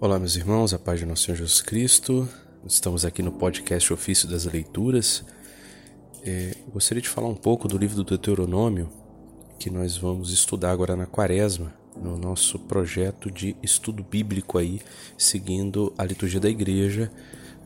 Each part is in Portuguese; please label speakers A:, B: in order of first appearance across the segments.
A: Olá, meus irmãos, a paz de nosso Senhor Jesus Cristo. Estamos aqui no podcast Ofício das Leituras. É, gostaria de falar um pouco do livro do Deuteronômio, que nós vamos estudar agora na Quaresma, no nosso projeto de estudo bíblico aí, seguindo a liturgia da igreja,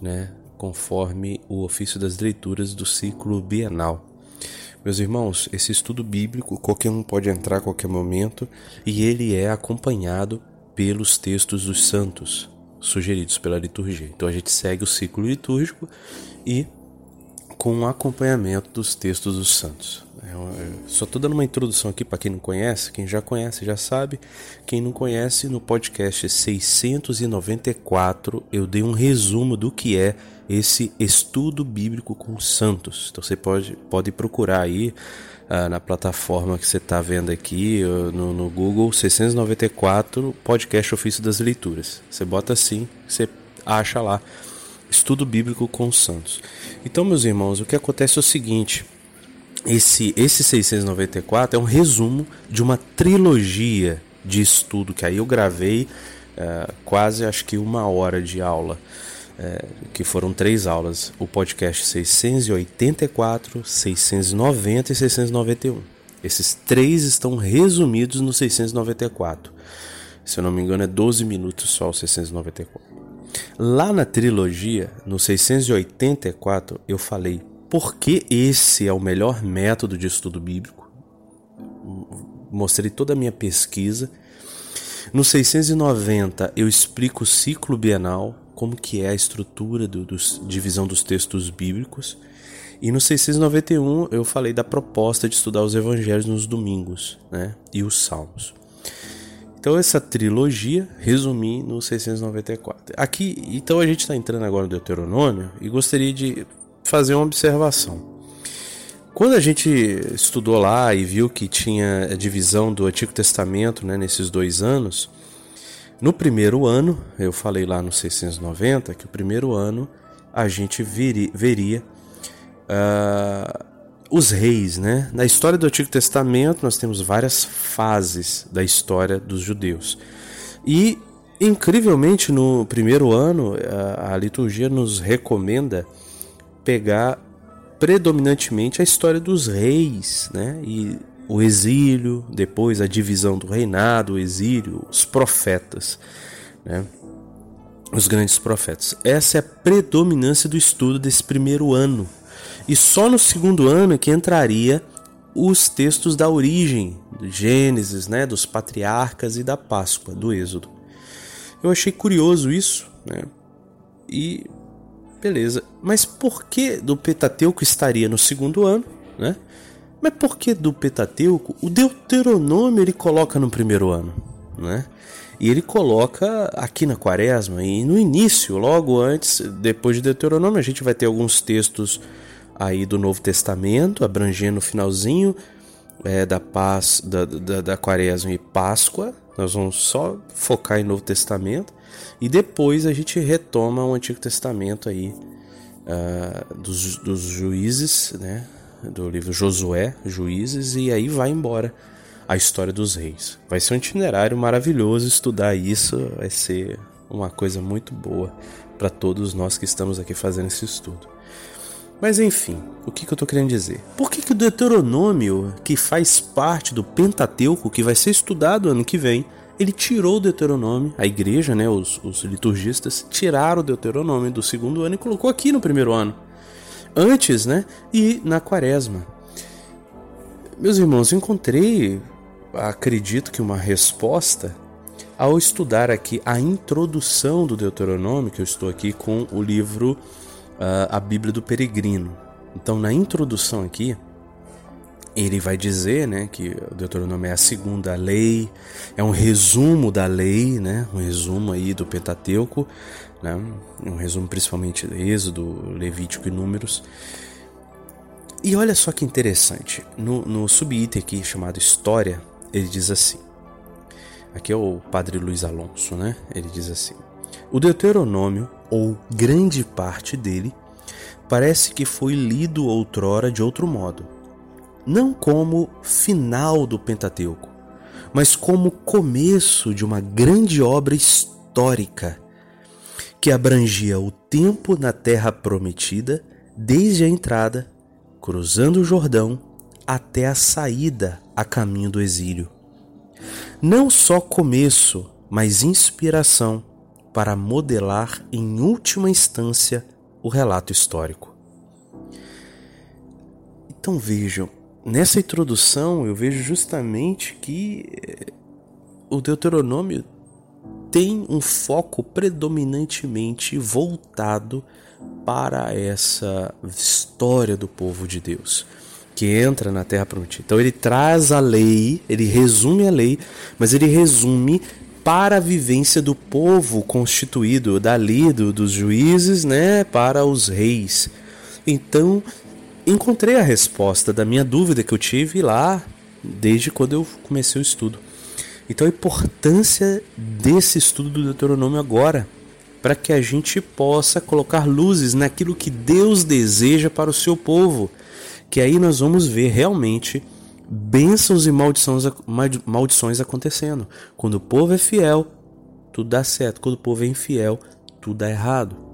A: né, conforme o Ofício das Leituras do ciclo bienal. Meus irmãos, esse estudo bíblico qualquer um pode entrar a qualquer momento e ele é acompanhado pelos textos dos santos sugeridos pela liturgia. Então a gente segue o ciclo litúrgico e com acompanhamento dos textos dos santos. Eu, eu só estou dando uma introdução aqui para quem não conhece, quem já conhece já sabe. Quem não conhece, no podcast 694 eu dei um resumo do que é esse estudo bíblico com os santos. Então você pode, pode procurar aí ah, na plataforma que você está vendo aqui, no, no, Google, 694 Podcast Ofício das Leituras. Você bota assim, você acha lá, Estudo Bíblico com os Santos. Então, meus irmãos, o que acontece é o seguinte. Esse, esse 694 é um resumo de uma trilogia de estudo que aí eu gravei uh, quase acho que uma hora de aula é, que foram três aulas, o podcast 684, 690 e 691. Esses três estão resumidos no 694. Se eu não me engano, é 12 minutos só o 694. Lá na trilogia, no 684, eu falei por que esse é o melhor método de estudo bíblico. Mostrei toda a minha pesquisa. No 690, eu explico o ciclo bienal, como que é a estrutura do, dos, divisão dos textos bíblicos. E no 691 eu falei da proposta de estudar os evangelhos nos domingos né, e os salmos. Então essa trilogia resumi no 694. Aqui, então a gente está entrando agora no Deuteronômio e gostaria de fazer uma observação. Quando a gente estudou lá e viu que tinha a divisão do Antigo Testamento né, nesses dois anos, no primeiro ano, eu falei lá no 690 que o primeiro ano a gente veria uh, os reis, né? Na história do Antigo Testamento nós temos várias fases da história dos judeus. E incrivelmente no primeiro ano a, a liturgia nos recomenda pegar predominantemente a história dos reis, né? E o exílio, depois a divisão do reinado, o exílio, os profetas, né? os grandes profetas. Essa é a predominância do estudo desse primeiro ano. E só no segundo ano é que entraria os textos da origem, do Gênesis, né, dos patriarcas e da Páscoa, do Êxodo. Eu achei curioso isso, né? E beleza. Mas por que do Pentateuco estaria no segundo ano, né? Mas por que do Pentateuco? O Deuteronômio ele coloca no primeiro ano, né? E ele coloca aqui na Quaresma e no início, logo antes, depois de Deuteronômio, a gente vai ter alguns textos aí do Novo Testamento, abrangendo o finalzinho é, da paz da, da, da Quaresma e Páscoa. Nós vamos só focar em Novo Testamento e depois a gente retoma o Antigo Testamento aí uh, dos, dos juízes, né? Do livro Josué, Juízes, e aí vai embora a história dos reis. Vai ser um itinerário maravilhoso estudar isso, vai ser uma coisa muito boa para todos nós que estamos aqui fazendo esse estudo. Mas enfim, o que, que eu estou querendo dizer? Por que, que o Deuteronômio, que faz parte do Pentateuco, que vai ser estudado ano que vem, ele tirou o Deuteronômio, a igreja, né, os, os liturgistas, tiraram o Deuteronômio do segundo ano e colocou aqui no primeiro ano antes, né? E na quaresma. Meus irmãos, encontrei, acredito que uma resposta ao estudar aqui a introdução do Deuteronômio, que eu estou aqui com o livro uh, A Bíblia do Peregrino. Então, na introdução aqui, ele vai dizer né, que o Deuteronômio é a segunda lei, é um resumo da lei, né, um resumo aí do Pentateuco, né? um resumo principalmente do Êxodo, Levítico e Números. E olha só que interessante, no, no subitem aqui chamado História, ele diz assim, aqui é o padre Luiz Alonso, né? ele diz assim, o Deuteronômio, ou grande parte dele, parece que foi lido outrora de outro modo, não como final do Pentateuco, mas como começo de uma grande obra histórica que abrangia o tempo na terra prometida, desde a entrada, cruzando o Jordão, até a saída a caminho do exílio. Não só começo, mas inspiração para modelar em última instância o relato histórico. Então vejam, nessa introdução eu vejo justamente que eh, o Deuteronômio tem um foco predominantemente voltado para essa história do povo de Deus que entra na Terra Prometida. Então ele traz a lei, ele resume a lei, mas ele resume para a vivência do povo constituído dali do, dos juízes, né, para os reis. Então encontrei a resposta da minha dúvida que eu tive lá desde quando eu comecei o estudo. Então a importância desse estudo do Deuteronômio agora, para que a gente possa colocar luzes naquilo que Deus deseja para o seu povo, que aí nós vamos ver realmente bênçãos e maldições, maldições acontecendo. Quando o povo é fiel, tudo dá certo. Quando o povo é infiel, tudo dá errado.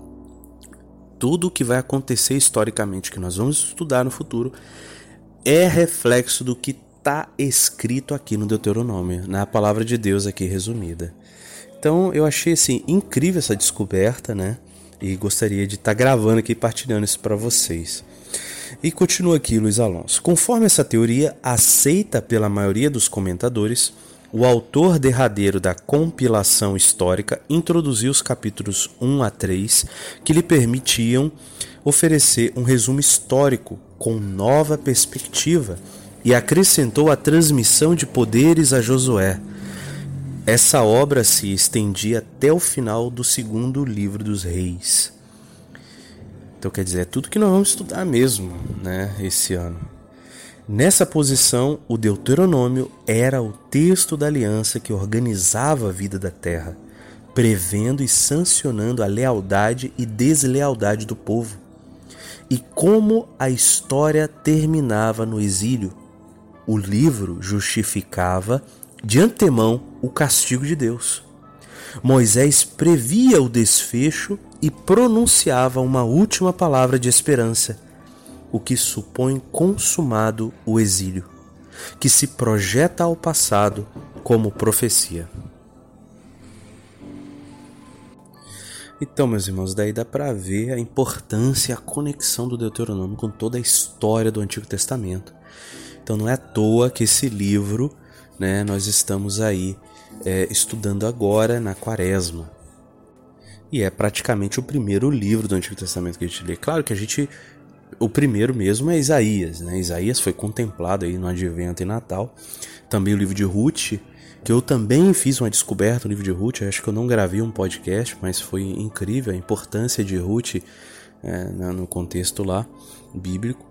A: Tudo o que vai acontecer historicamente, que nós vamos estudar no futuro, é reflexo do que está escrito aqui no Deuteronômio, na palavra de Deus aqui resumida. Então eu achei assim incrível essa descoberta, né? E gostaria de estar tá gravando aqui partilhando isso para vocês. E continua aqui Luiz Alonso. Conforme essa teoria aceita pela maioria dos comentadores, o autor derradeiro da compilação histórica introduziu os capítulos 1 a 3 que lhe permitiam oferecer um resumo histórico com nova perspectiva e acrescentou a transmissão de poderes a Josué. Essa obra se estendia até o final do segundo livro dos reis. Então quer dizer, é tudo que nós vamos estudar mesmo, né, esse ano. Nessa posição, o Deuteronômio era o texto da aliança que organizava a vida da terra, prevendo e sancionando a lealdade e deslealdade do povo. E como a história terminava no exílio, o livro justificava de antemão o castigo de Deus. Moisés previa o desfecho e pronunciava uma última palavra de esperança, o que supõe consumado o exílio, que se projeta ao passado como profecia. Então, meus irmãos, daí dá para ver a importância e a conexão do Deuteronômio com toda a história do Antigo Testamento. Então não é à toa que esse livro, né, nós estamos aí é, estudando agora na Quaresma. E é praticamente o primeiro livro do Antigo Testamento que a gente lê. Claro que a gente. O primeiro mesmo é Isaías, né? Isaías foi contemplado aí no Advento e Natal. Também o livro de Ruth, que eu também fiz uma descoberta no livro de Ruth. Eu acho que eu não gravei um podcast, mas foi incrível a importância de Ruth é, no contexto lá bíblico.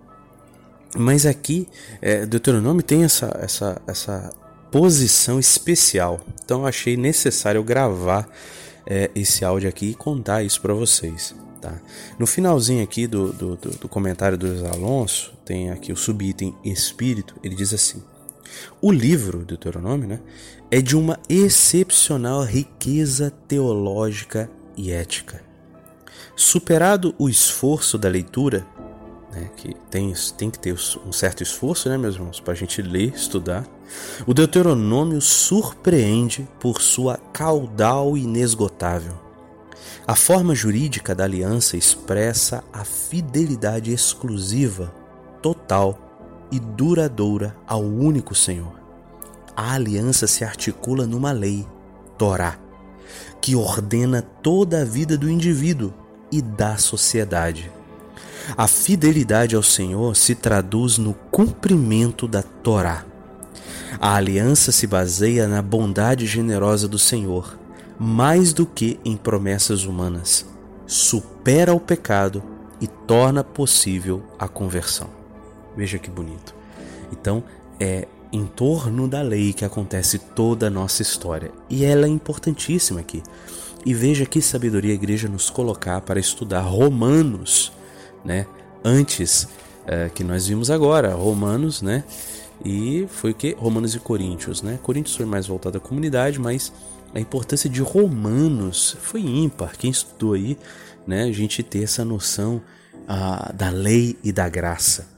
A: Mas aqui, é, Deuteronômio tem essa, essa, essa posição especial. Então achei necessário gravar é, esse áudio aqui e contar isso para vocês. Tá? No finalzinho aqui do, do, do comentário do Alonso, tem aqui o subitem Espírito, ele diz assim: O livro Deuteronômio né, é de uma excepcional riqueza teológica e ética. Superado o esforço da leitura, né, que tem, tem que ter um certo esforço, né, meus irmãos, para a gente ler, estudar. O Deuteronômio surpreende por sua caudal inesgotável. A forma jurídica da aliança expressa a fidelidade exclusiva, total e duradoura ao único Senhor. A aliança se articula numa lei, Torá, que ordena toda a vida do indivíduo e da sociedade. A fidelidade ao Senhor se traduz no cumprimento da Torá. A aliança se baseia na bondade generosa do Senhor, mais do que em promessas humanas. Supera o pecado e torna possível a conversão. Veja que bonito. Então, é em torno da lei que acontece toda a nossa história. E ela é importantíssima aqui. E veja que sabedoria a igreja nos colocar para estudar Romanos né? Antes é, que nós vimos agora, Romanos, né? E foi o que? Romanos e Coríntios, né? Coríntios foi mais voltado à comunidade, mas a importância de Romanos foi ímpar. Quem estudou aí, né, a gente ter essa noção ah, da lei e da graça.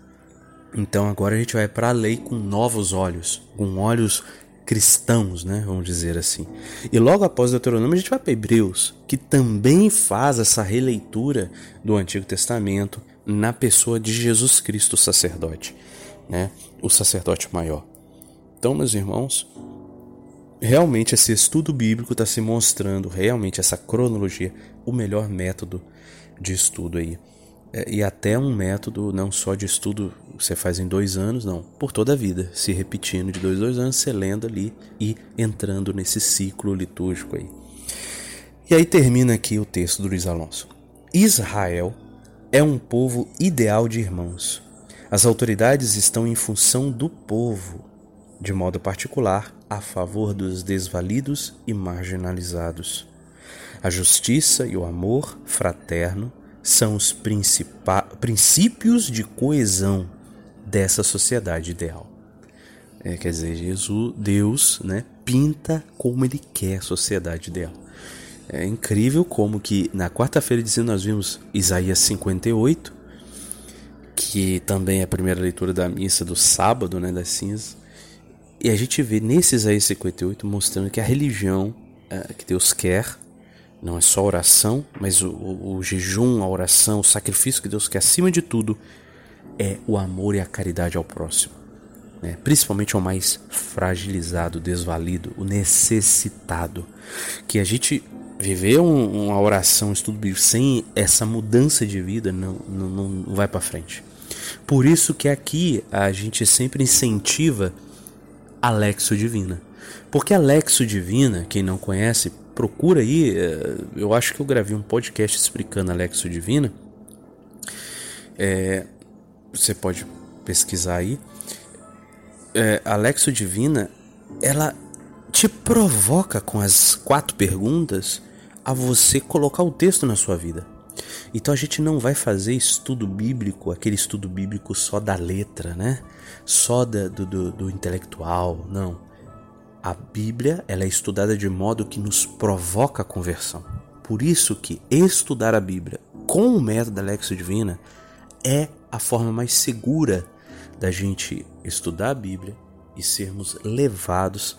A: Então agora a gente vai para a lei com novos olhos, com olhos cristãos, né, vamos dizer assim. E logo após o Deuteronômio a gente vai para Hebreus, que também faz essa releitura do Antigo Testamento na pessoa de Jesus Cristo, o sacerdote, né, o sacerdote maior. Então, meus irmãos, realmente esse estudo bíblico está se mostrando, realmente essa cronologia, o melhor método de estudo aí. É, e até um método não só de estudo você faz em dois anos, não, por toda a vida, se repetindo de dois, dois anos, você lendo ali e entrando nesse ciclo litúrgico aí. E aí termina aqui o texto do Luiz Alonso. Israel é um povo ideal de irmãos. As autoridades estão em função do povo, de modo particular a favor dos desvalidos e marginalizados. A justiça e o amor fraterno são os princípios de coesão dessa sociedade ideal. É, quer dizer, Jesus, Deus, né, pinta como Ele quer a sociedade ideal. É incrível como que na quarta-feira de nós vimos Isaías 58, que também é a primeira leitura da missa do sábado, né, das cinzas. E a gente vê nesse Isaías 58 mostrando que a religião é, que Deus quer não é só oração, mas o, o, o, jejum, a oração, o sacrifício que Deus quer acima de tudo é o amor e a caridade ao próximo. Né? Principalmente ao mais fragilizado, desvalido, o necessitado. Que a gente viver um, uma oração, um estudo bíblico sem essa mudança de vida não, não, não vai para frente. Por isso que aqui a gente sempre incentiva a Lexo Divina. Porque a Lexo Divina, quem não conhece, procura aí. É, eu acho que eu gravei um podcast explicando a Lexo Divina. É, você pode pesquisar aí. É, a Lexo Divina, ela te provoca com as quatro perguntas a você colocar o texto na sua vida. Então a gente não vai fazer estudo bíblico, aquele estudo bíblico só da letra, né? Só da, do, do, do intelectual, não. A Bíblia ela é estudada de modo que nos provoca a conversão. Por isso que estudar a Bíblia com o método da Lexo Divina é a forma mais segura da gente estudar a Bíblia e sermos levados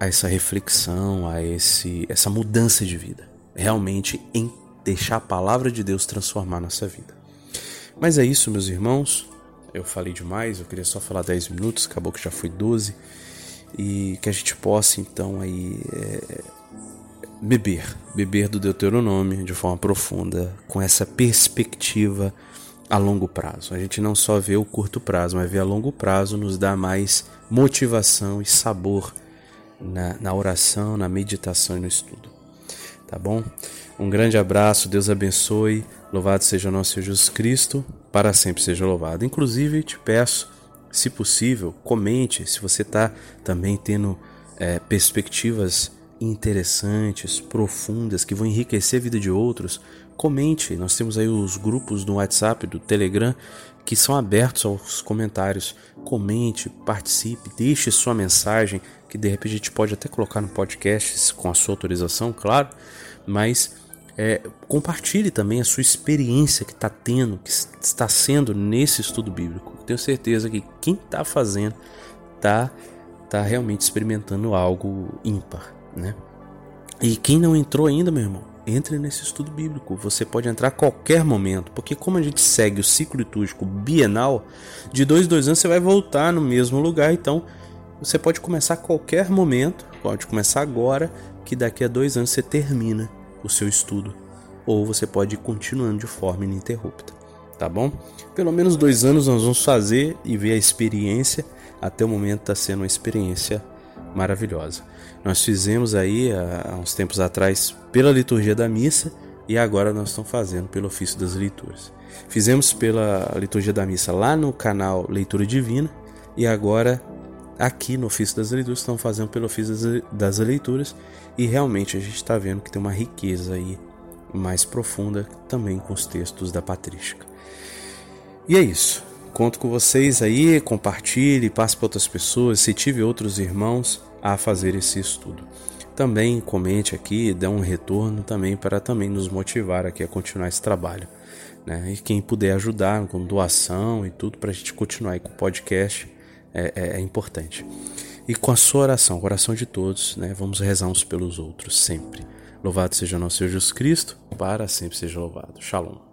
A: a essa reflexão, a esse essa mudança de vida, realmente em deixar a palavra de Deus transformar nossa vida. Mas é isso, meus irmãos. Eu falei demais, eu queria só falar 10 minutos, acabou que já foi 12. E que a gente possa então aí é, beber, beber do Deuteronômio de forma profunda, com essa perspectiva a longo prazo. A gente não só vê o curto prazo, mas vê a longo prazo nos dá mais motivação e sabor na, na oração, na meditação e no estudo. Tá bom? Um grande abraço, Deus abençoe. Louvado seja o nosso Senhor Jesus Cristo, para sempre seja louvado. Inclusive, te peço, se possível, comente se você está também tendo é, perspectivas interessantes, profundas, que vão enriquecer a vida de outros. Comente, nós temos aí os grupos do WhatsApp, do Telegram, que são abertos aos comentários. Comente, participe, deixe sua mensagem, que de repente a gente pode até colocar no podcast com a sua autorização, claro, mas é, compartilhe também a sua experiência que está tendo, que está sendo nesse estudo bíblico. Tenho certeza que quem está fazendo está tá realmente experimentando algo ímpar, né? E quem não entrou ainda, meu irmão, entre nesse estudo bíblico. Você pode entrar a qualquer momento, porque como a gente segue o ciclo litúrgico bienal, de dois em dois anos você vai voltar no mesmo lugar, então você pode começar a qualquer momento, pode começar agora, que daqui a dois anos você termina o seu estudo, ou você pode ir continuando de forma ininterrupta, tá bom? Pelo menos dois anos nós vamos fazer e ver a experiência. Até o momento está sendo uma experiência maravilhosa. Nós fizemos aí há uns tempos atrás pela liturgia da missa e agora nós estamos fazendo pelo ofício das leituras. Fizemos pela liturgia da missa lá no canal Leitura Divina e agora aqui no ofício das leituras estamos fazendo pelo ofício das leituras e realmente a gente está vendo que tem uma riqueza aí mais profunda também com os textos da patrística. E é isso. Conto com vocês aí, compartilhe, passe para outras pessoas, se tive outros irmãos a fazer esse estudo. também comente aqui, dê um retorno também para também nos motivar aqui a continuar esse trabalho. Né? E quem puder ajudar com doação e tudo para a gente continuar aí com o podcast é, é, é, importante. E com a sua oração, o oração de todos, né? vamos rezar uns pelos outros sempre. Louvado seja nosso Senhor Jesus Cristo, para sempre seja louvado. Shalom.